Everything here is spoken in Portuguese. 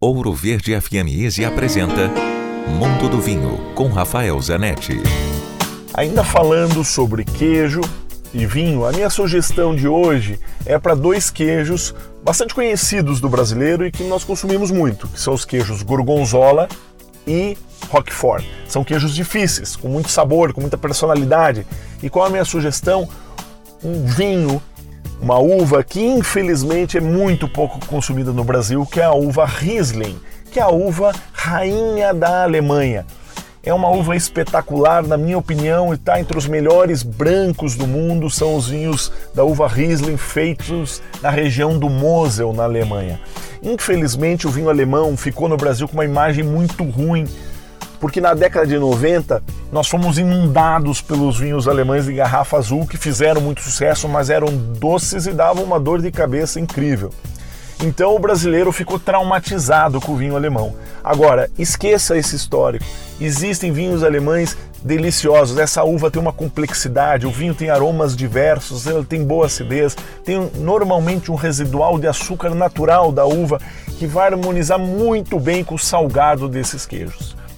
Ouro Verde FM Easy apresenta Mundo do Vinho com Rafael Zanetti. Ainda falando sobre queijo e vinho, a minha sugestão de hoje é para dois queijos bastante conhecidos do brasileiro e que nós consumimos muito, que são os queijos Gorgonzola e Roquefort. São queijos difíceis, com muito sabor, com muita personalidade. E qual a minha sugestão? Um vinho uma uva que infelizmente é muito pouco consumida no Brasil, que é a uva Riesling, que é a uva rainha da Alemanha. É uma uva espetacular, na minha opinião, e está entre os melhores brancos do mundo. São os vinhos da uva Riesling feitos na região do Mosel, na Alemanha. Infelizmente, o vinho alemão ficou no Brasil com uma imagem muito ruim porque na década de 90 nós fomos inundados pelos vinhos alemães de garrafa azul que fizeram muito sucesso, mas eram doces e davam uma dor de cabeça incrível. Então o brasileiro ficou traumatizado com o vinho alemão. Agora, esqueça esse histórico. Existem vinhos alemães deliciosos. Essa uva tem uma complexidade, o vinho tem aromas diversos, ele tem boa acidez, tem normalmente um residual de açúcar natural da uva que vai harmonizar muito bem com o salgado desses queijos.